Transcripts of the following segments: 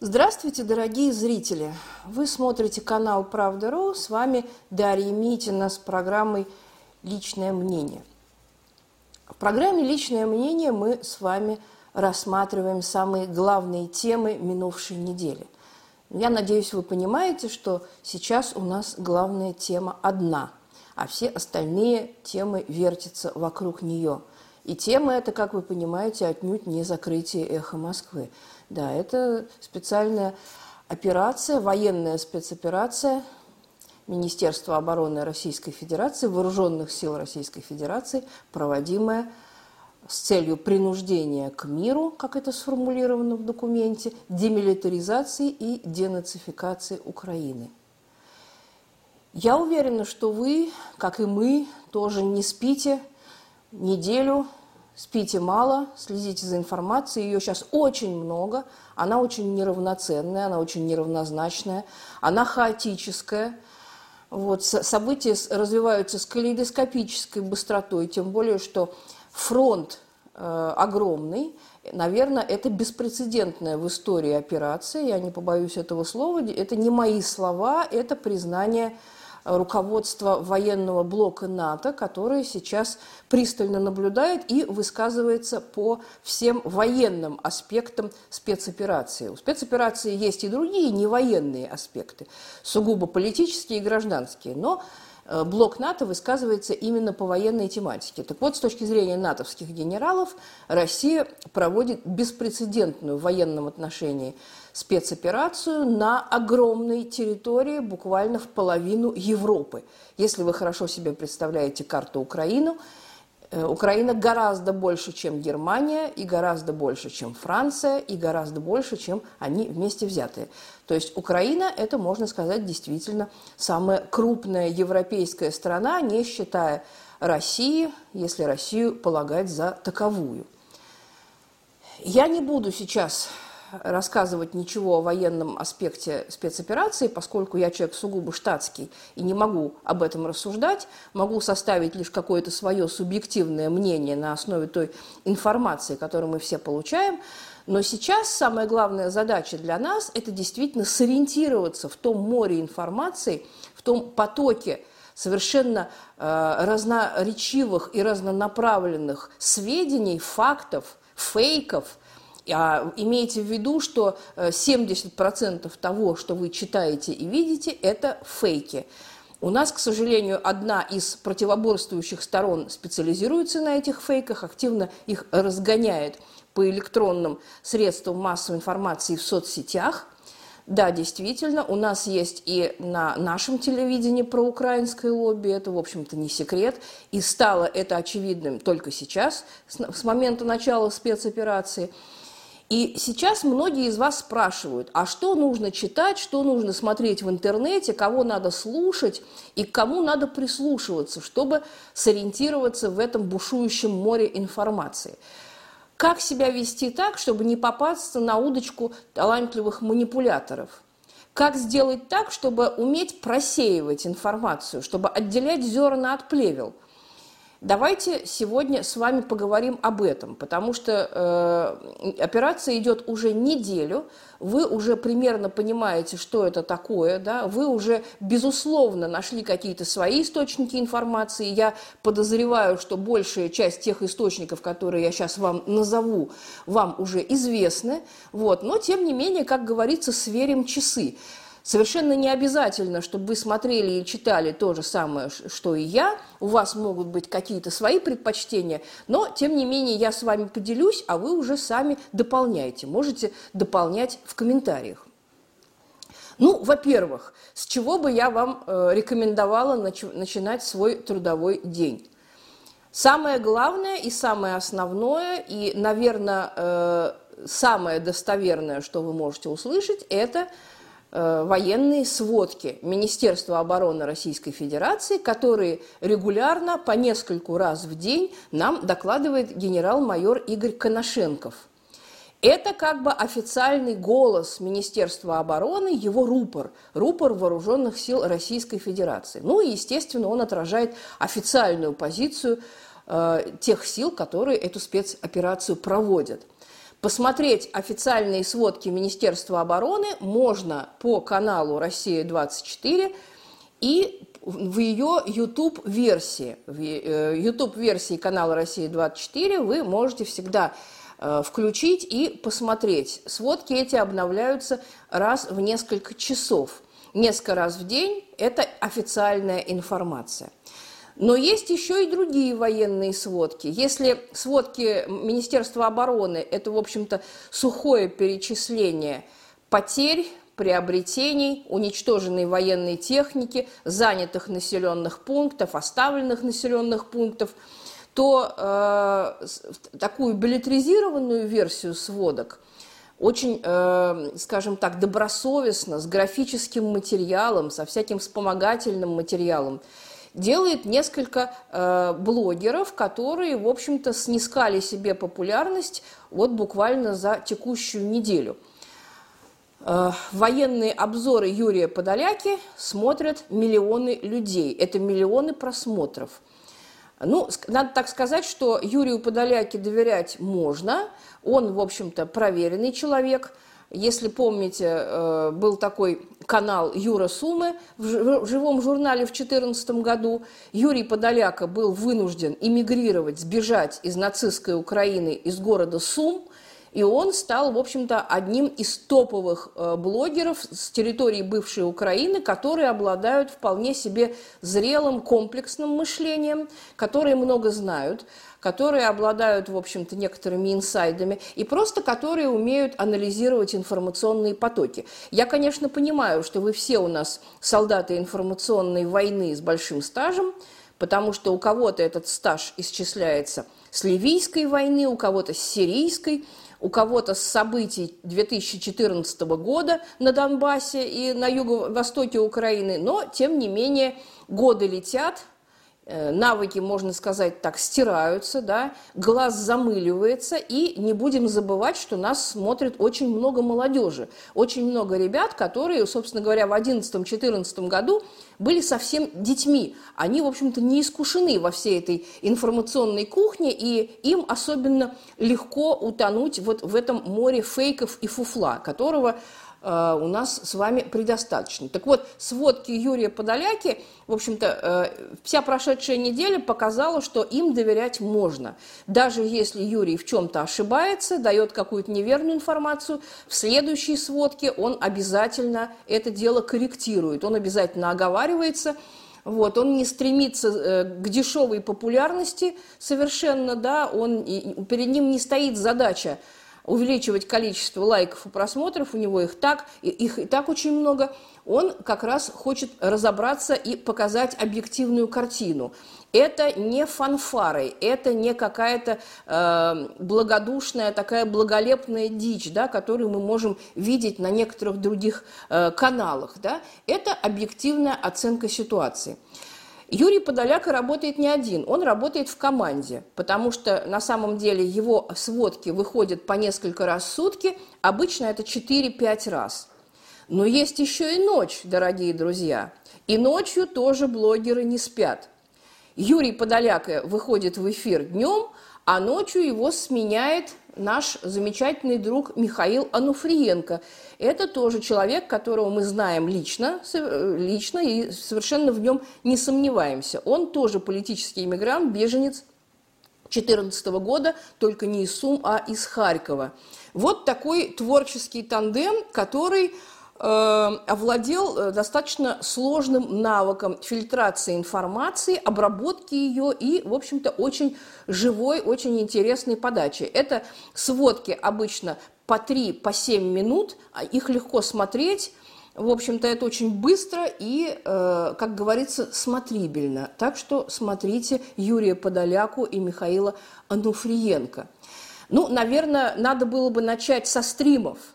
Здравствуйте, дорогие зрители! Вы смотрите канал «Правда.ру». С вами Дарья Митина с программой «Личное мнение». В программе «Личное мнение» мы с вами рассматриваем самые главные темы минувшей недели. Я надеюсь, вы понимаете, что сейчас у нас главная тема одна, а все остальные темы вертятся вокруг нее. И тема эта, как вы понимаете, отнюдь не закрытие «Эхо Москвы». Да, это специальная операция, военная спецоперация Министерства обороны Российской Федерации, Вооруженных сил Российской Федерации, проводимая с целью принуждения к миру, как это сформулировано в документе, демилитаризации и денацификации Украины. Я уверена, что вы, как и мы, тоже не спите неделю спите мало, следите за информацией, ее сейчас очень много, она очень неравноценная, она очень неравнозначная, она хаотическая. Вот, события развиваются с калейдоскопической быстротой, тем более, что фронт э, огромный, наверное, это беспрецедентная в истории операция, я не побоюсь этого слова, это не мои слова, это признание руководство военного блока НАТО, которое сейчас пристально наблюдает и высказывается по всем военным аспектам спецоперации. У спецоперации есть и другие невоенные аспекты, сугубо политические и гражданские, но Э, блок НАТО высказывается именно по военной тематике. Так вот, с точки зрения натовских генералов, Россия проводит беспрецедентную в военном отношении спецоперацию на огромной территории, буквально в половину Европы. Если вы хорошо себе представляете карту Украины, Э, Украина гораздо больше, чем Германия, и гораздо больше, чем Франция, и гораздо больше, чем они вместе взятые. То есть Украина – это, можно сказать, действительно самая крупная европейская страна, не считая России, если Россию полагать за таковую. Я не буду сейчас рассказывать ничего о военном аспекте спецоперации, поскольку я человек сугубо штатский и не могу об этом рассуждать, могу составить лишь какое-то свое субъективное мнение на основе той информации, которую мы все получаем. Но сейчас самая главная задача для нас – это действительно сориентироваться в том море информации, в том потоке совершенно э, разноречивых и разнонаправленных сведений, фактов, фейков – а имейте в виду, что 70% э, того, что вы читаете и видите, это фейки. У нас, к сожалению, одна из противоборствующих сторон специализируется на этих фейках, активно их разгоняет по электронным средствам массовой информации в соцсетях. Да, действительно, у нас есть и на нашем телевидении про украинское лобби, это, в общем-то, не секрет, и стало это очевидным только сейчас, с момента начала спецоперации – и сейчас многие из вас спрашивают, а что нужно читать, что нужно смотреть в интернете, кого надо слушать и к кому надо прислушиваться, чтобы сориентироваться в этом бушующем море информации. Как себя вести так, чтобы не попасться на удочку талантливых манипуляторов? Как сделать так, чтобы уметь просеивать информацию, чтобы отделять зерна от плевел – Давайте сегодня с вами поговорим об этом, потому что э, операция идет уже неделю, вы уже примерно понимаете, что это такое, да, вы уже, безусловно, нашли какие-то свои источники информации. Я подозреваю, что большая часть тех источников, которые я сейчас вам назову, вам уже известны, вот, но, тем не менее, как говорится, сверим часы. Совершенно не обязательно, чтобы вы смотрели и читали то же самое, что и я. У вас могут быть какие-то свои предпочтения, но, тем не менее, я с вами поделюсь, а вы уже сами дополняйте. Можете дополнять в комментариях. Ну, во-первых, с чего бы я вам э, рекомендовала нач- начинать свой трудовой день? Самое главное и самое основное, и, наверное, э, самое достоверное, что вы можете услышать, это – военные сводки Министерства обороны Российской Федерации, которые регулярно по нескольку раз в день нам докладывает генерал-майор Игорь Коношенков. Это как бы официальный голос Министерства обороны, его рупор, рупор вооруженных сил Российской Федерации. Ну и, естественно, он отражает официальную позицию э, тех сил, которые эту спецоперацию проводят – Посмотреть официальные сводки Министерства обороны можно по каналу «Россия-24» и в ее YouTube-версии. В YouTube-версии э, канала «Россия-24» вы можете всегда э, включить и посмотреть. Сводки эти обновляются раз в несколько часов. Несколько раз в день – это официальная информация. Но есть еще и другие военные сводки. Если сводки Министерства обороны – это, в общем-то, сухое перечисление потерь, приобретений, уничтоженной военной техники, занятых населенных пунктов, оставленных населенных пунктов, то э, такую билетризированную версию сводок очень, э, скажем так, добросовестно, с графическим материалом, со всяким вспомогательным материалом – делает несколько э, блогеров, которые, в общем-то, снискали себе популярность вот буквально за текущую неделю. Э, военные обзоры Юрия Подоляки смотрят миллионы людей. Это миллионы просмотров. Ну, надо так сказать, что Юрию Подоляке доверять можно. Он, в общем-то, проверенный человек – если помните, э, был такой канал Юра Сумы в живом журнале в 2014 году. Юрий Подоляка был вынужден эмигрировать, сбежать из нацистской Украины, из города Сум, и он стал, в общем-то, одним из топовых э, блогеров с территории бывшей Украины, которые обладают вполне себе зрелым комплексным мышлением, которые много знают, которые обладают, в общем-то, некоторыми инсайдами и просто которые умеют анализировать информационные потоки. Я, конечно, понимаю, что вы все у нас солдаты информационной войны с большим стажем, потому что у кого-то этот стаж исчисляется с ливийской войны, у кого-то с сирийской, у кого-то с событий 2014 года на Донбассе и на юго-востоке Украины, но, тем не менее, годы летят, навыки, можно сказать так, стираются, да, глаз замыливается, и не будем забывать, что нас смотрит очень много молодежи, очень много ребят, которые, собственно говоря, в 2011-2014 году были совсем детьми. Они, в общем-то, не искушены во всей этой информационной кухне, и им особенно легко утонуть вот в этом море фейков и фуфла, которого Э, у нас с вами предостаточно. Так вот, сводки Юрия Подоляки, в общем-то, э, вся прошедшая неделя показала, что им доверять можно. Даже если Юрий в чем-то ошибается, дает какую-то неверную информацию, в следующей сводке он обязательно это дело корректирует, он обязательно оговаривается, вот, он не стремится э, к дешевой популярности совершенно, да, он, перед ним не стоит задача увеличивать количество лайков и просмотров, у него их так, их и так очень много, он как раз хочет разобраться и показать объективную картину. Это не фанфары, это не какая-то э, благодушная, такая благолепная дичь, да, которую мы можем видеть на некоторых других э, каналах. Да? Это объективная оценка ситуации. Юрий Подоляка работает не один, он работает в команде, потому что на самом деле его сводки выходят по несколько раз в сутки, обычно это 4-5 раз. Но есть еще и ночь, дорогие друзья. И ночью тоже блогеры не спят. Юрий Подоляка выходит в эфир днем, а ночью его сменяет наш замечательный друг Михаил Ануфриенко. Это тоже человек, которого мы знаем лично, лично и совершенно в нем не сомневаемся. Он тоже политический иммигрант, беженец 2014 года, только не из Сум, а из Харькова. Вот такой творческий тандем, который Э, овладел э, достаточно сложным навыком фильтрации информации, обработки ее и, в общем-то, очень живой, очень интересной подачи. Это сводки обычно по 3, по 7 минут, а их легко смотреть. В общем-то, это очень быстро и, э, как говорится, смотрибельно. Так что смотрите Юрия Подоляку и Михаила Ануфриенко. Ну, наверное, надо было бы начать со стримов –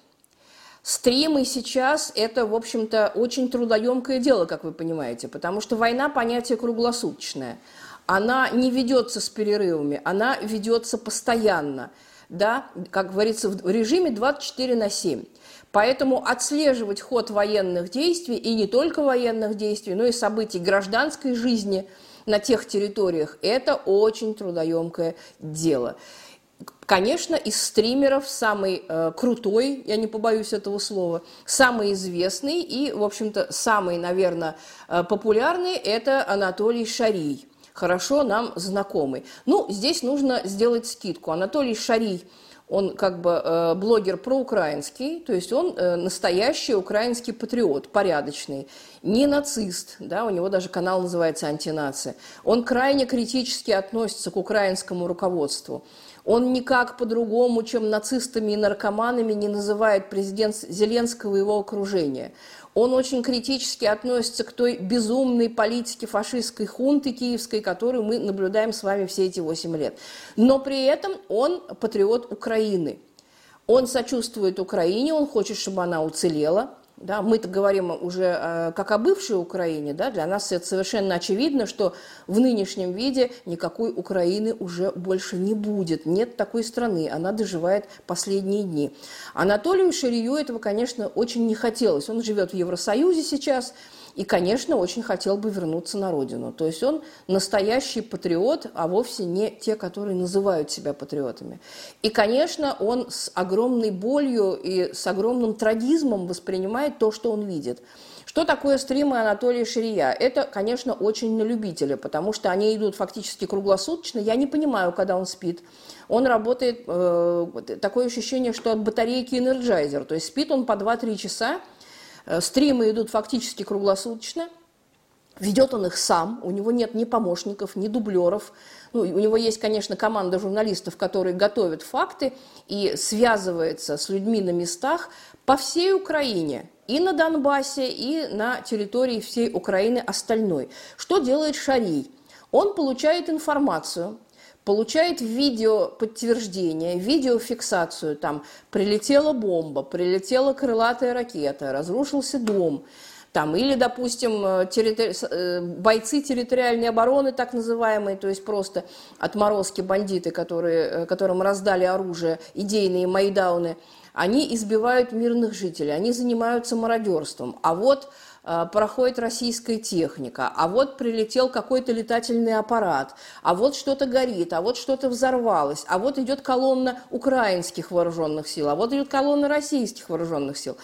Стримы сейчас – это, в общем-то, очень трудоемкое дело, как вы понимаете, потому что война – понятие круглосуточное. Она не ведется с перерывами, она ведется постоянно, да, как говорится, в режиме 24 на 7. Поэтому отслеживать ход военных действий, и не только военных действий, но и событий гражданской жизни на тех территориях – это очень трудоемкое дело. Конечно, из стримеров самый э, крутой, я не побоюсь этого слова, самый известный и, в общем-то, самый, наверное, э, популярный – это Анатолий Шарий, хорошо нам знакомый. Ну, здесь нужно сделать скидку. Анатолий Шарий – он как бы э, блогер проукраинский, то есть он э, настоящий украинский патриот, порядочный, не нацист, да, у него даже канал называется «Антинация». Он крайне критически относится к украинскому руководству. Он никак по-другому, чем нацистами и наркоманами, не называет президент Зеленского и его окружение. Он очень критически относится к той безумной политике фашистской хунты киевской, которую мы наблюдаем с вами все эти 8 лет. Но при этом он патриот Украины. Он сочувствует Украине, он хочет, чтобы она уцелела – да, мы-то говорим уже э, как о бывшей Украине, да, для нас это совершенно очевидно, что в нынешнем виде никакой Украины уже больше не будет. Нет такой страны, она доживает последние дни. Анатолию Ширию этого, конечно, очень не хотелось. Он живет в Евросоюзе сейчас, и, конечно, очень хотел бы вернуться на родину. То есть он настоящий патриот, а вовсе не те, которые называют себя патриотами. И, конечно, он с огромной болью и с огромным трагизмом воспринимает то, что он видит. Что такое стримы Анатолия Шария? Это, конечно, очень на любителя, потому что они идут фактически круглосуточно. Я не понимаю, когда он спит. Он работает, э, такое ощущение, что от батарейки Energizer. То есть спит он по 2-3 часа, стримы идут фактически круглосуточно. Ведет он их сам, у него нет ни помощников, ни дублеров. Ну, у него есть, конечно, команда журналистов, которые готовят факты и связывается с людьми на местах по всей Украине, и на Донбассе, и на территории всей Украины остальной. Что делает Шарий? Он получает информацию, получает видео подтверждение, видеофиксацию, там прилетела бомба, прилетела крылатая ракета, разрушился дом, там, или, допустим, э, территори... Э, бойцы территориальной обороны, так называемые, то есть просто отморозки, бандиты, которые, э, которым раздали оружие, идейные майдауны, они избивают мирных жителей, они занимаются мародерством. А вот проходит российская техника, а вот прилетел какой-то летательный аппарат, а вот что-то горит, а вот что-то взорвалось, а вот идет колонна украинских вооруженных сил, а вот идет колонна российских вооруженных сил.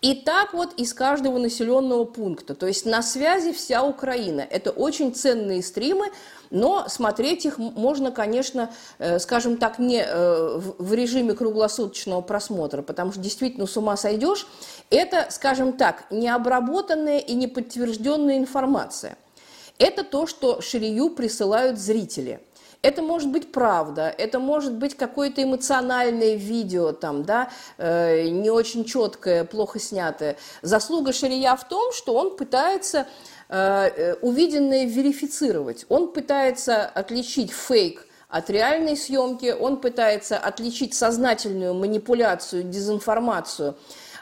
И так вот из каждого населенного пункта. То есть на связи вся Украина. Это очень ценные стримы, но смотреть их можно, конечно, э, скажем так, не э, в режиме круглосуточного просмотра, потому что действительно с ума сойдешь. Это, скажем так, необработанная и неподтвержденная информация. Это то, что Ширию присылают зрители – это может быть правда, это может быть какое-то эмоциональное видео, там, да, э, не очень четкое, плохо снятое. Заслуга Шария в том, что он пытается увиденное верифицировать. Он пытается отличить фейк от реальной съемки, он пытается отличить сознательную манипуляцию, дезинформацию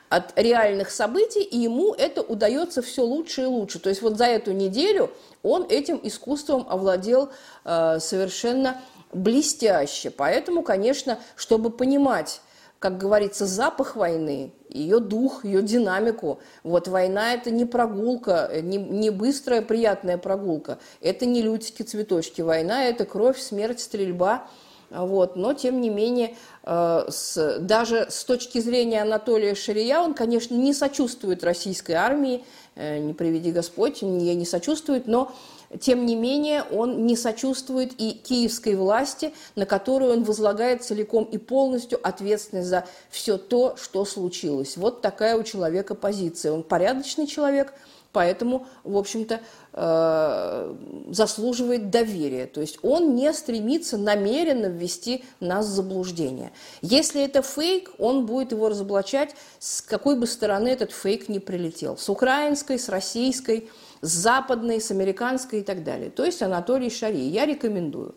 от реальных событий, и ему это удается все лучше и лучше. То есть вот за эту неделю он этим искусством овладел э, совершенно блестяще. Поэтому, конечно, чтобы понимать, как говорится, запах войны, ее дух, ее динамику. Вот война – это не прогулка, не, не быстрая приятная прогулка. Это не лютики, цветочки. Война – это кровь, смерть, стрельба. Вот. Но, тем не менее, э, с, даже с точки зрения Анатолия Ширия, он, конечно, не сочувствует российской армии, Э, не приведи Господь, ей не сочувствует, но тем не менее он не сочувствует и киевской власти, на которую он возлагает целиком и полностью ответственность за все то, что случилось. Вот такая у человека позиция. Он порядочный человек, поэтому, в общем-то, э, заслуживает доверия. То есть он не стремится намеренно ввести нас в заблуждение. Если это фейк, он будет его разоблачать, с какой бы стороны этот фейк не прилетел. С украинской, с российской, с западной, с американской и так далее. То есть Анатолий Шари. Я рекомендую.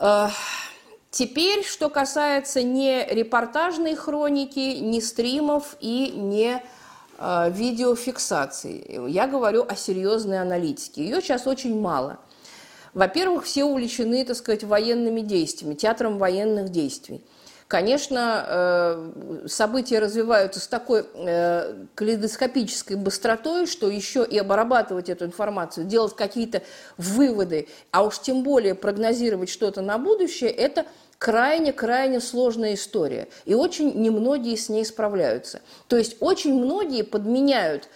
Э, теперь, что касается не репортажной хроники, не стримов и не Э, видеофиксации. Я говорю о серьезной аналитике. Ее сейчас очень мало. Во-первых, все увлечены, так сказать, военными действиями, театром военных действий. Конечно, э, события развиваются с такой э, калейдоскопической быстротой, что еще и обрабатывать эту информацию, делать какие-то выводы, а уж тем более прогнозировать что-то на будущее, это крайне-крайне сложная история. И очень немногие с ней справляются. То есть очень многие подменяют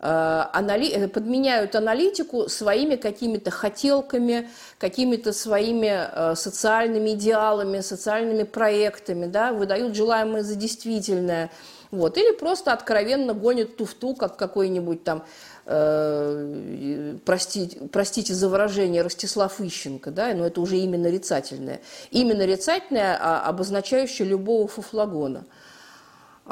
анали... подменяют аналитику своими какими-то хотелками, какими-то своими э, социальными идеалами, социальными проектами, да, выдают желаемое за действительное. Вот. Или просто откровенно гонят туфту, как какой-нибудь там, э, простите, простите за выражение, Ростислав Ищенко, да, но это уже именно нарицательное. Имя нарицательное, а, обозначающее любого фуфлагона –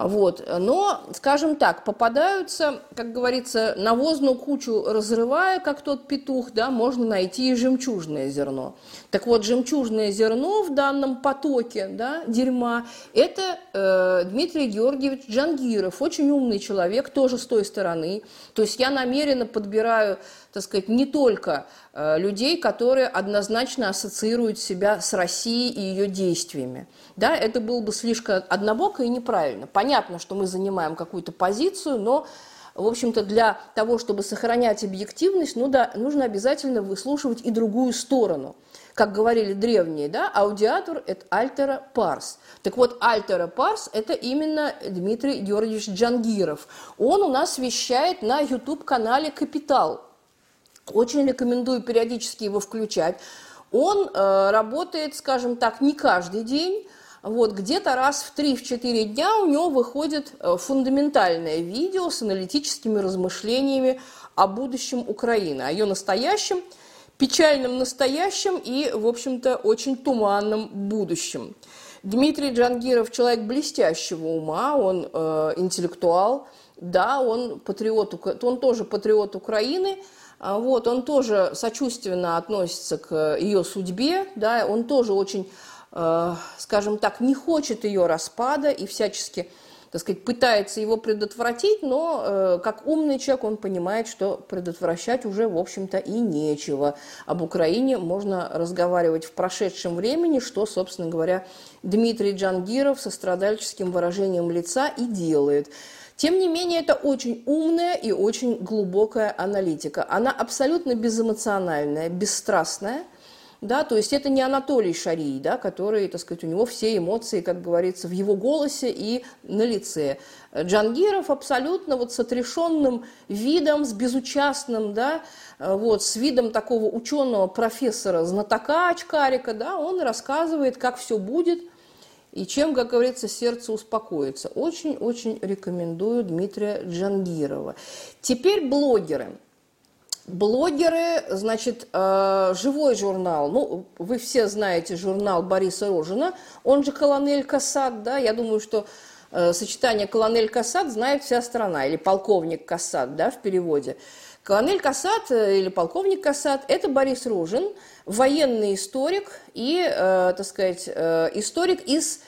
вот. Но, скажем так, попадаются, как говорится, навозную кучу разрывая, как тот петух, да, можно найти и жемчужное зерно. Так вот, жемчужное зерно в данном потоке да, дерьма – это э, Дмитрий Георгиевич Джангиров, очень умный человек, тоже с той стороны. То есть я намеренно подбираю, так сказать, не только э, людей, которые однозначно ассоциируют себя с Россией и ее действиями да, это было бы слишком однобоко и неправильно. Понятно, что мы занимаем какую-то позицию, но, в общем-то, для того, чтобы сохранять объективность, ну да, нужно обязательно выслушивать и другую сторону. Как говорили древние, да, аудиатор – это альтера парс. Так вот, альтера парс – это именно Дмитрий Георгиевич Джангиров. Он у нас вещает на YouTube-канале «Капитал». Очень рекомендую периодически его включать. Он э, работает, скажем так, не каждый день, вот, где-то раз в 3-4 дня у него выходит э, фундаментальное видео с аналитическими размышлениями о будущем Украины, о ее настоящем, печальном настоящем и, в общем-то, очень туманном будущем. Дмитрий Джангиров человек блестящего ума, он э, интеллектуал, да, он патриот, он тоже патриот Украины, вот, он тоже сочувственно относится к ее судьбе, да, он тоже очень Э, скажем так, не хочет ее распада и всячески так сказать, пытается его предотвратить, но э, как умный человек он понимает, что предотвращать уже, в общем-то, и нечего. Об Украине можно разговаривать в прошедшем времени, что, собственно говоря, Дмитрий Джангиров со страдальческим выражением лица и делает. Тем не менее, это очень умная и очень глубокая аналитика. Она абсолютно безэмоциональная, бесстрастная – да, то есть это не Анатолий Шарий, да, который, так сказать, у него все эмоции, как говорится, в его голосе и на лице. Джангиров абсолютно вот с отрешенным видом, с безучастным, да, вот, с видом такого ученого профессора, знатока очкарика, да, он рассказывает, как все будет и чем, как говорится, сердце успокоится. Очень-очень рекомендую Дмитрия Джангирова. Теперь блогеры – Блогеры, значит, э, живой журнал, ну, вы все знаете журнал Бориса Рожина, он же «Колонель Касат», да, я думаю, что э, сочетание «Колонель Касат» знает вся страна, или «Полковник Касат», да, в переводе. Колонель Касат э, или полковник Касат – это Борис Рожин, военный историк и, э, так сказать, э, историк из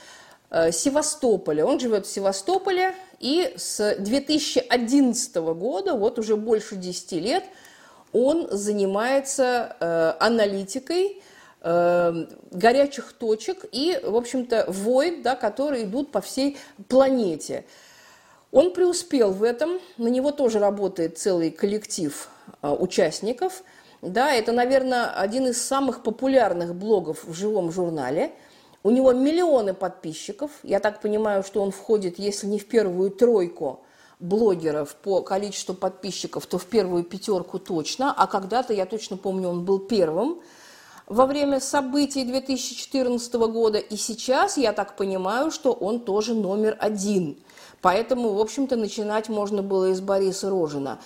э, Севастополя. Он живет в Севастополе и с 2011 года, вот уже больше 10 лет – он занимается э, аналитикой э, горячих точек и, в общем-то, войн, да, которые идут по всей планете. Он преуспел в этом, на него тоже работает целый коллектив э, участников. Да, это, наверное, один из самых популярных блогов в живом журнале. У него миллионы подписчиков. Я так понимаю, что он входит, если не в первую тройку, блогеров по количеству подписчиков, то в первую пятерку точно, а когда-то, я точно помню, он был первым во время событий 2014 года, и сейчас, я так понимаю, что он тоже номер один. Поэтому, в общем-то, начинать можно было из Бориса Рожина.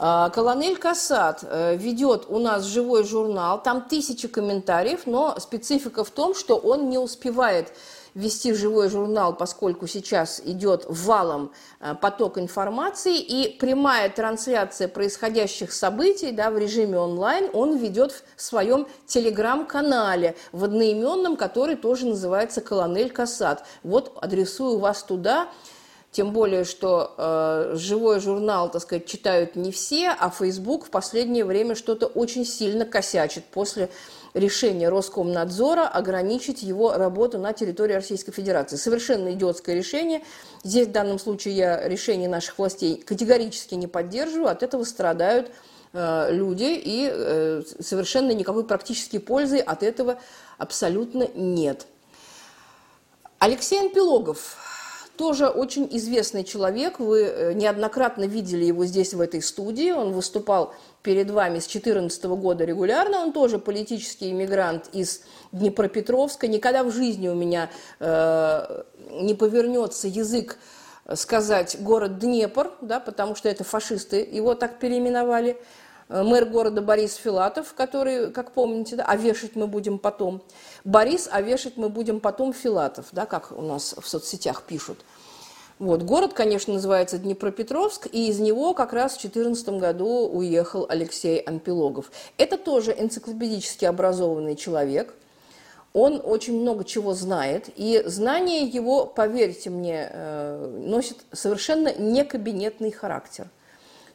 А, Колонель Касат э, ведет у нас живой журнал, там тысячи комментариев, но специфика в том, что он не успевает вести живой журнал, поскольку сейчас идет валом э, поток информации, и прямая трансляция происходящих событий да, в режиме онлайн он ведет в своем телеграм-канале, в одноименном, который тоже называется «Колонель Касат». Вот адресую вас туда. Тем более, что э, живой журнал, так сказать, читают не все, а Facebook в последнее время что-то очень сильно косячит после решение Роскомнадзора ограничить его работу на территории Российской Федерации. Совершенно идиотское решение. Здесь в данном случае я решение наших властей категорически не поддерживаю. От этого страдают э, люди, и э, совершенно никакой практической пользы от этого абсолютно нет. Алексей Анпилогов, тоже очень известный человек. Вы э, неоднократно видели его здесь, в этой студии. Он выступал перед вами с 2014 года регулярно. Он тоже политический иммигрант из Днепропетровска. Никогда в жизни у меня э, не повернется язык сказать город Днепр, да, потому что это фашисты его так переименовали. Э, мэр города Борис Филатов, который, как помните, да, а вешать мы будем потом. Борис, а вешать мы будем потом Филатов, да, как у нас в соцсетях пишут. Вот, город, конечно, называется Днепропетровск, и из него как раз в 2014 году уехал Алексей Анпилогов. Это тоже энциклопедически образованный человек. Он очень много чего знает, и знание его, поверьте мне, э, носит совершенно не кабинетный характер –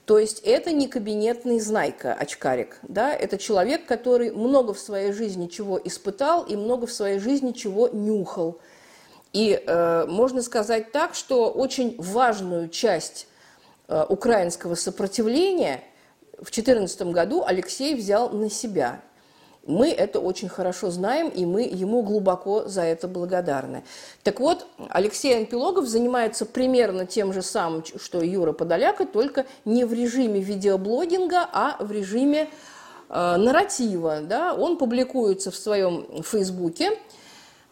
то есть это не кабинетный знайка, очкарик, да, это человек, который много в своей жизни чего испытал и много в своей жизни чего нюхал. И э, можно сказать так, что очень важную часть э, украинского сопротивления в 2014 году Алексей взял на себя – мы это очень хорошо знаем, и мы ему глубоко за это благодарны. Так вот, Алексей Анпилогов занимается примерно тем же самым, что Юра Подоляка, только не в режиме видеоблогинга, а в режиме э, нарратива. Да? Он публикуется в своем Фейсбуке,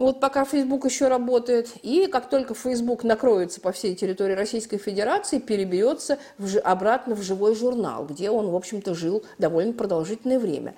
вот пока Facebook еще работает, и как только Facebook накроется по всей территории Российской Федерации, переберется в, обратно в живой журнал, где он, в общем-то, жил довольно продолжительное время.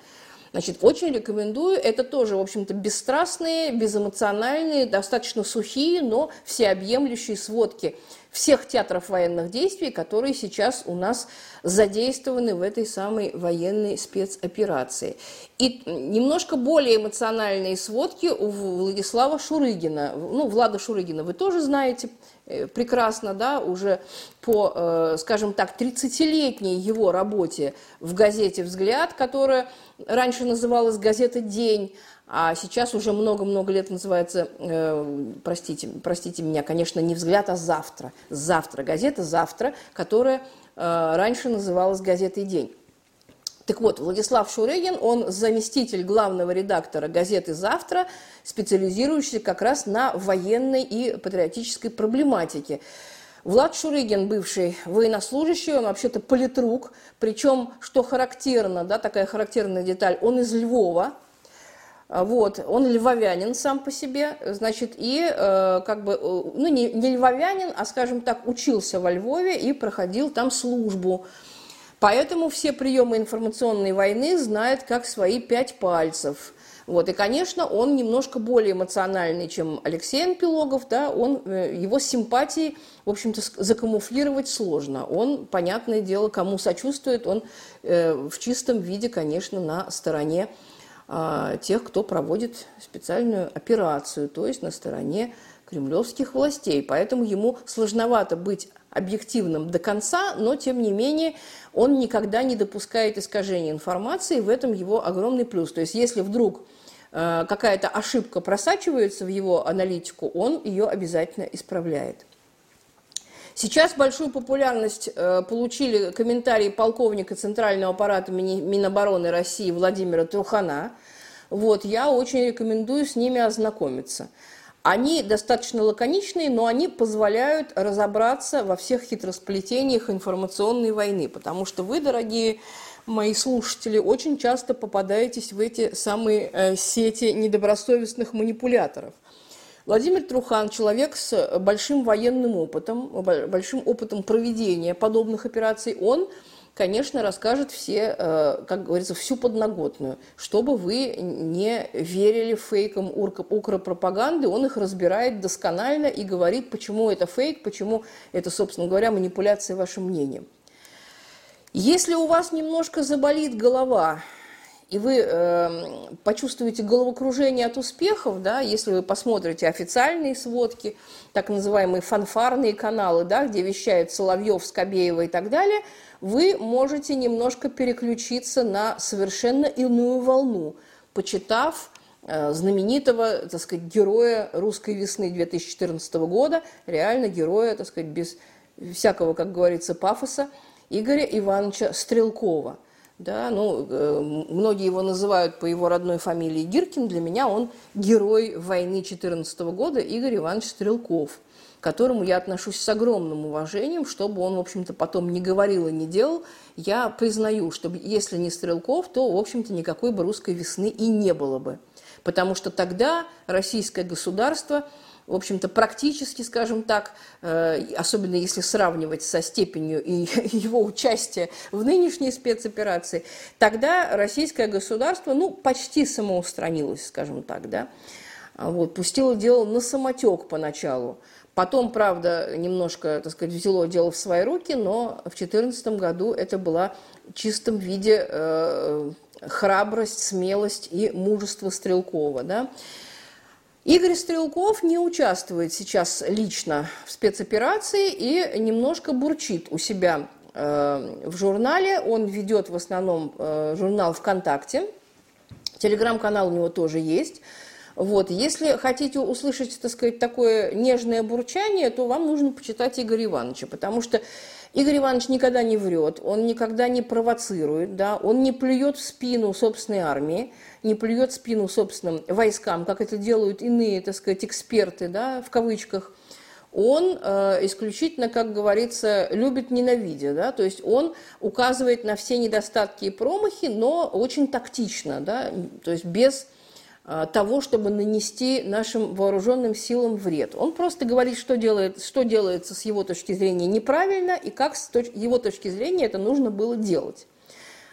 Значит, очень рекомендую. Это тоже, в общем-то, бесстрастные, безэмоциональные, достаточно сухие, но всеобъемлющие сводки всех театров военных действий, которые сейчас у нас задействованы в этой самой военной спецоперации. И немножко более эмоциональные сводки у Владислава Шурыгина. Ну, Влада Шурыгина вы тоже знаете э, прекрасно, да, уже по, э, скажем так, 30-летней его работе в газете «Взгляд», которая раньше называлась газета «День», а сейчас уже много-много лет называется, э, простите, простите меня, конечно, не «Взгляд», а «Завтра». «Завтра», газета «Завтра», которая э, раньше называлась газетой «День». Так вот, Владислав Шурегин, он заместитель главного редактора газеты «Завтра», специализирующийся как раз на военной и патриотической проблематике. Влад Шурыгин, бывший военнослужащий, он вообще-то политрук, причем, что характерно, да, такая характерная деталь, он из Львова, вот, он львовянин сам по себе, значит, и э, как бы, э, ну, не, не львовянин, а, скажем так, учился во Львове и проходил там службу. Поэтому все приемы информационной войны знает как свои пять пальцев. Вот. И, конечно, он немножко более эмоциональный, чем Алексей Анпилогов, да, он, э, его симпатии, в общем-то, закамуфлировать сложно. Он, понятное дело, кому сочувствует, он э, в чистом виде, конечно, на стороне тех, кто проводит специальную операцию, то есть на стороне кремлевских властей. Поэтому ему сложновато быть объективным до конца, но тем не менее он никогда не допускает искажения информации, в этом его огромный плюс. То есть если вдруг э, какая-то ошибка просачивается в его аналитику, он ее обязательно исправляет. Сейчас большую популярность э, получили комментарии полковника Центрального аппарата Минобороны России Владимира Трухана. Вот, я очень рекомендую с ними ознакомиться. Они достаточно лаконичные, но они позволяют разобраться во всех хитросплетениях информационной войны, потому что вы, дорогие мои слушатели, очень часто попадаетесь в эти самые э, сети недобросовестных манипуляторов. Владимир Трухан – человек с большим военным опытом, большим опытом проведения подобных операций. Он – конечно, расскажет все, э, как говорится, всю подноготную, чтобы вы не верили фейкам укропропаганды, он их разбирает досконально и говорит, почему это фейк, почему это, собственно говоря, манипуляция вашим мнением. Если у вас немножко заболит голова, и вы э, почувствуете головокружение от успехов, да, если вы посмотрите официальные сводки, так называемые фанфарные каналы, да, где вещает Соловьев, Скобеева и так далее – вы можете немножко переключиться на совершенно иную волну, почитав э, знаменитого, так сказать, героя русской весны 2014 года, реально героя, так сказать, без всякого, как говорится, пафоса, Игоря Ивановича Стрелкова. Да, ну, э, многие его называют по его родной фамилии Гиркин. Для меня он герой войны 14 года Игорь Иванович Стрелков, к которому я отношусь с огромным уважением, чтобы он, в общем-то, потом не говорил и не делал. Я признаю, что если не Стрелков, то, в общем-то, никакой бы русской весны и не было бы. Потому что тогда российское государство – в общем-то, практически, скажем так, э, особенно если сравнивать со степенью и его участия в нынешней спецоперации, тогда российское государство, ну, почти самоустранилось, скажем так, да, вот, пустило дело на самотек поначалу. Потом, правда, немножко, так сказать, взяло дело в свои руки, но в 2014 году это была в чистом виде э, храбрость, смелость и мужество Стрелкова, да. Игорь Стрелков не участвует сейчас лично в спецоперации и немножко бурчит у себя э, в журнале. Он ведет в основном э, журнал ВКонтакте. Телеграм-канал у него тоже есть. Вот. Если хотите услышать, так сказать, такое нежное бурчание, то вам нужно почитать Игоря Ивановича, потому что Игорь Иванович никогда не врет, он никогда не провоцирует, да, он не плюет в спину собственной армии, не плюет в спину собственным войскам, как это делают иные, так сказать, эксперты, да, в кавычках. Он э, исключительно, как говорится, любит ненавидя, да, то есть он указывает на все недостатки и промахи, но очень тактично, да, то есть без того, чтобы нанести нашим вооруженным силам вред. Он просто говорит, что, делает, что делается с его точки зрения неправильно и как с точ- его точки зрения это нужно было делать.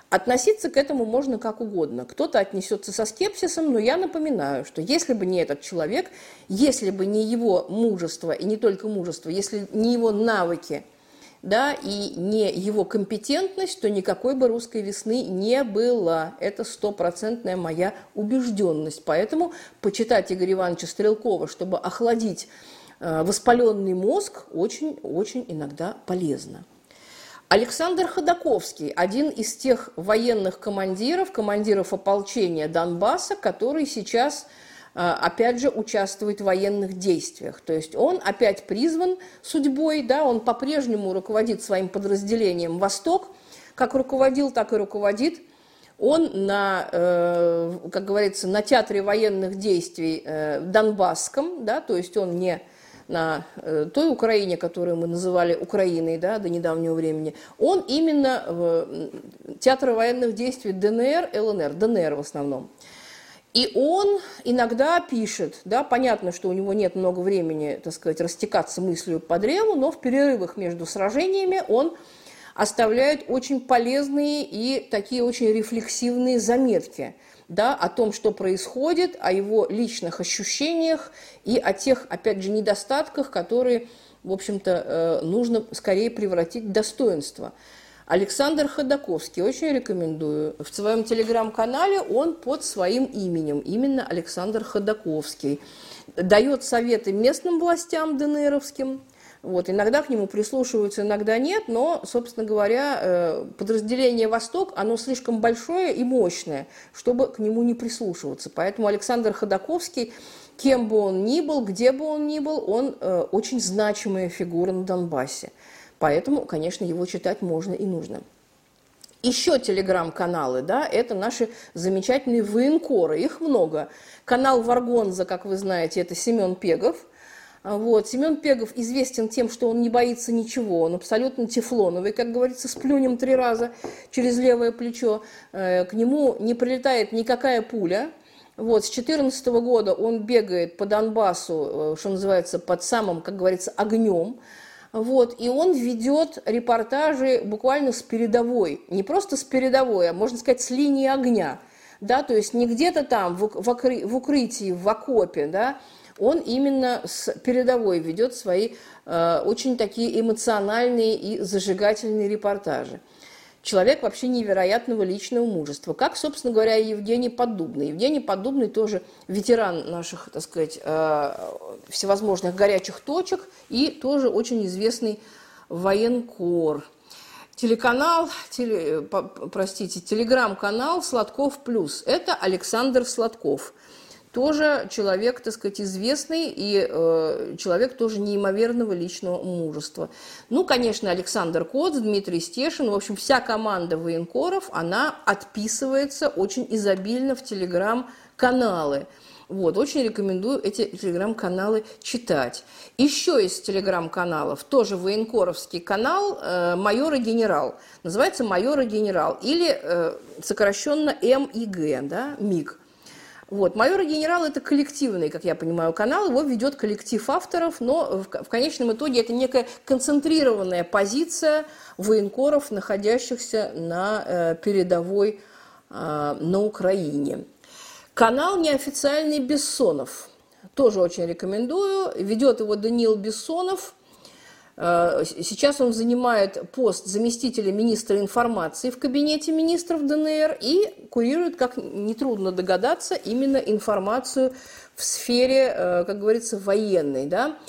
Относиться к этому можно как угодно. Кто-то отнесется со скепсисом, но я напоминаю, что если бы не этот человек, если бы не его мужество, и не только мужество, если не его навыки – да, и не его компетентность, то никакой бы русской весны не было. Это стопроцентная моя убежденность. Поэтому почитать Игоря Ивановича Стрелкова, чтобы охладить э, воспаленный мозг, очень-очень иногда полезно. Александр Ходаковский, один из тех военных командиров, командиров ополчения Донбасса, который сейчас опять же, участвует в военных действиях. То есть он опять призван судьбой, да, он по-прежнему руководит своим подразделением «Восток», как руководил, так и руководит. Он на, э, как говорится, на театре военных действий э, Донбасском, да, то есть он не на э, той Украине, которую мы называли Украиной да, до недавнего времени, он именно в театре военных действий ДНР, ЛНР, ДНР в основном. И он иногда пишет, да, понятно, что у него нет много времени, так сказать, растекаться мыслью по древу, но в перерывах между сражениями он оставляет очень полезные и такие очень рефлексивные заметки да, о том, что происходит, о его личных ощущениях и о тех, опять же, недостатках, которые, в общем-то, э, нужно скорее превратить в достоинство. Александр Ходаковский, очень рекомендую. В своем телеграм-канале он под своим именем, именно Александр Ходаковский. Дает советы местным властям ДНРовским, вот, иногда к нему прислушиваются, иногда нет, но, собственно говоря, э, подразделение «Восток», оно слишком большое и мощное, чтобы к нему не прислушиваться. Поэтому Александр Ходаковский, кем бы он ни был, где бы он ни был, он э, очень значимая фигура на Донбассе. Поэтому, конечно, его читать можно и нужно. Еще телеграм-каналы, да, это наши замечательные военкоры, их много. Канал Варгонза, как вы знаете, это Семен Пегов. Вот. Семен Пегов известен тем, что он не боится ничего, он абсолютно тефлоновый, как говорится, с плюнем три раза через левое плечо. Э, к нему не прилетает никакая пуля, вот, с 2014 года он бегает по Донбассу, э, что называется, под самым, как говорится, огнем. Вот, и он ведет репортажи буквально с передовой, не просто с передовой, а можно сказать с линии огня, да, то есть не где-то там в, в, в укрытии, в окопе, да, он именно с передовой ведет свои э, очень такие эмоциональные и зажигательные репортажи человек вообще невероятного личного мужества. Как, собственно говоря, Евгений Поддубный. Евгений Поддубный тоже ветеран наших, так сказать, э, всевозможных горячих точек и тоже очень известный военкор. Телеканал, теле, простите, телеграм-канал Сладков Плюс. Это Александр Сладков. Тоже человек, так сказать, известный и э, человек тоже неимоверного личного мужества. Ну, конечно, Александр Коц, Дмитрий Стешин, в общем, вся команда военкоров, она отписывается очень изобильно в телеграм-каналы. Вот, очень рекомендую эти телеграм-каналы читать. Еще из телеграм-каналов, тоже военкоровский канал э, «Майор и генерал». Называется «Майор и генерал» или э, сокращенно МИГ, да, МИГ. Вот. «Майор и генерал» – это коллективный, как я понимаю, канал. Его ведет коллектив авторов, но в, в конечном итоге это некая концентрированная позиция военкоров, находящихся на э, передовой э, на Украине. Канал неофициальный Бессонов. Тоже очень рекомендую. Ведет его Даниил Бессонов. Э, сейчас он занимает пост заместителя министра информации в кабинете министров ДНР и курирует, как нетрудно догадаться, именно информацию в сфере, э, как говорится, военной. Да?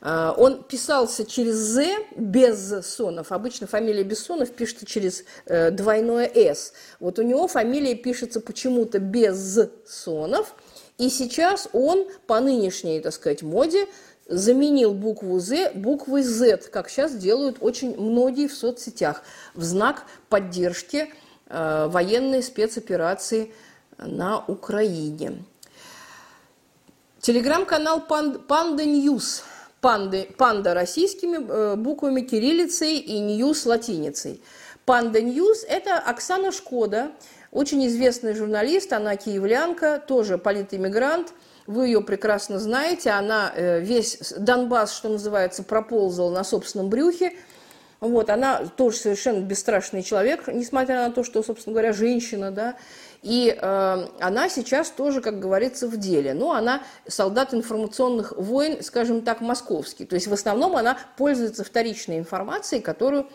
Э, он писался через «з» без сонов. Обычно фамилия Бессонов пишется через двойное «с». Вот у него фамилия пишется почему-то без сонов. И сейчас он по нынешней, так сказать, моде заменил букву «з» буквой «з», как сейчас делают очень многие в соцсетях, в знак поддержки э, военной спецоперации на Украине. Телеграм-канал «Панда News» панды, панда российскими э, буквами, кириллицей и news латиницей. Панда News – это Оксана Шкода, очень известный журналист, она киевлянка, тоже политэмигрант. Вы ее прекрасно знаете, она э, весь Донбасс, что называется, проползала на собственном брюхе. Вот, она тоже совершенно бесстрашный человек, несмотря на то, что, собственно говоря, женщина, да, и э, она сейчас тоже, как говорится, в деле. Но она солдат информационных войн, скажем так, московский. То есть в основном она пользуется вторичной информацией, которую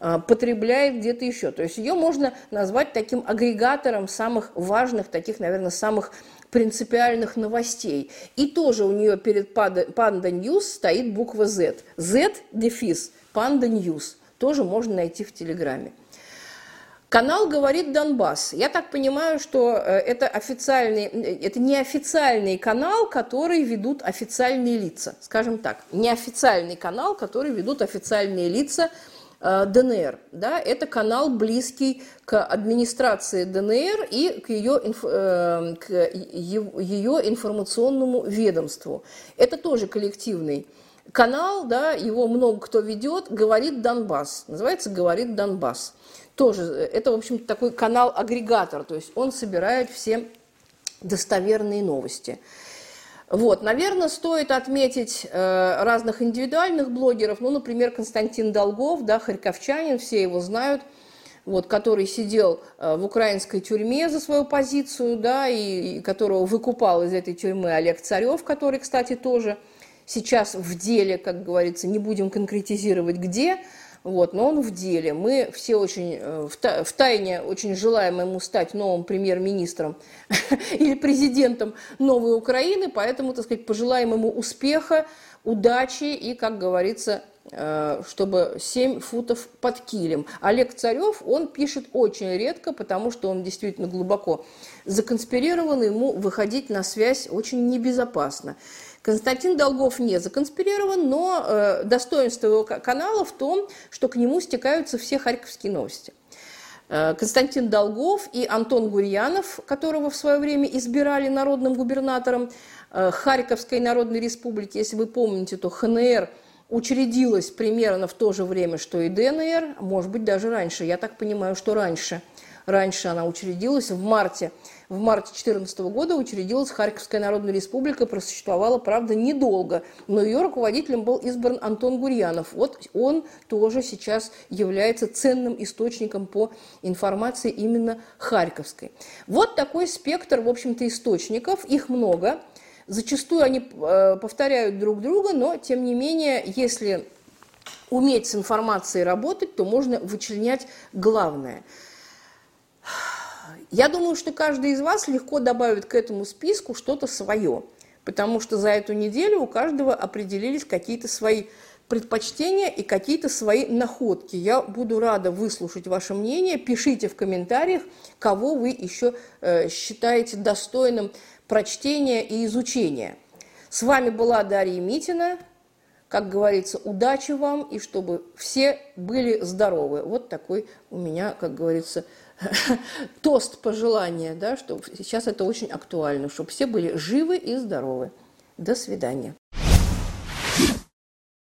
э, потребляет где-то еще. То есть ее можно назвать таким агрегатором самых важных, таких, наверное, самых принципиальных новостей. И тоже у нее перед Panda News стоит буква Z. Z дефис Panda News. Тоже можно найти в Телеграме. Канал говорит Донбасс. Я так понимаю, что э, это официальный, это неофициальный канал, который ведут официальные лица, скажем так, неофициальный канал, который ведут официальные лица э, ДНР. Да, это канал близкий к администрации ДНР и к ее, э, к ее информационному ведомству. Это тоже коллективный канал, да, его много кто ведет, говорит Донбасс. Называется «Говорит Донбасс» тоже, это, в общем такой канал-агрегатор, то есть он собирает все достоверные новости. Вот, наверное, стоит отметить э, разных индивидуальных блогеров, ну, например, Константин Долгов, да, харьковчанин, все его знают, вот, который сидел э, в украинской тюрьме за свою позицию, да, и, и которого выкупал из этой тюрьмы Олег Царев, который, кстати, тоже сейчас в деле, как говорится, не будем конкретизировать где, вот, но он в деле. Мы все очень э, в тайне очень желаем ему стать новым премьер-министром или президентом новой Украины, поэтому, так сказать, пожелаем ему успеха, удачи и, как говорится, э, чтобы 7 футов под килем. Олег Царев, он пишет очень редко, потому что он действительно глубоко законспирирован, ему выходить на связь очень небезопасно. Константин Долгов не законспирирован, но э, достоинство его канала в том, что к нему стекаются все харьковские новости. Э, Константин Долгов и Антон Гурьянов, которого в свое время избирали народным губернатором э, Харьковской Народной Республики, если вы помните, то ХНР учредилась примерно в то же время, что и ДНР, может быть, даже раньше. Я так понимаю, что раньше. Раньше она учредилась в марте в марте 2014 года учредилась Харьковская Народная Республика, просуществовала, правда, недолго, но ее руководителем был избран Антон Гурьянов. Вот он тоже сейчас является ценным источником по информации именно Харьковской. Вот такой спектр, в общем-то, источников, их много. Зачастую они э, повторяют друг друга, но, тем не менее, если уметь с информацией работать, то можно вычленять главное – я думаю, что каждый из вас легко добавит к этому списку что-то свое, потому что за эту неделю у каждого определились какие-то свои предпочтения и какие-то свои находки. Я буду рада выслушать ваше мнение. Пишите в комментариях, кого вы еще э, считаете достойным прочтения и изучения. С вами была Дарья Митина. Как говорится, удачи вам и чтобы все были здоровы. Вот такой у меня, как говорится, тост пожелания, да, что сейчас это очень актуально, чтобы все были живы и здоровы. До свидания.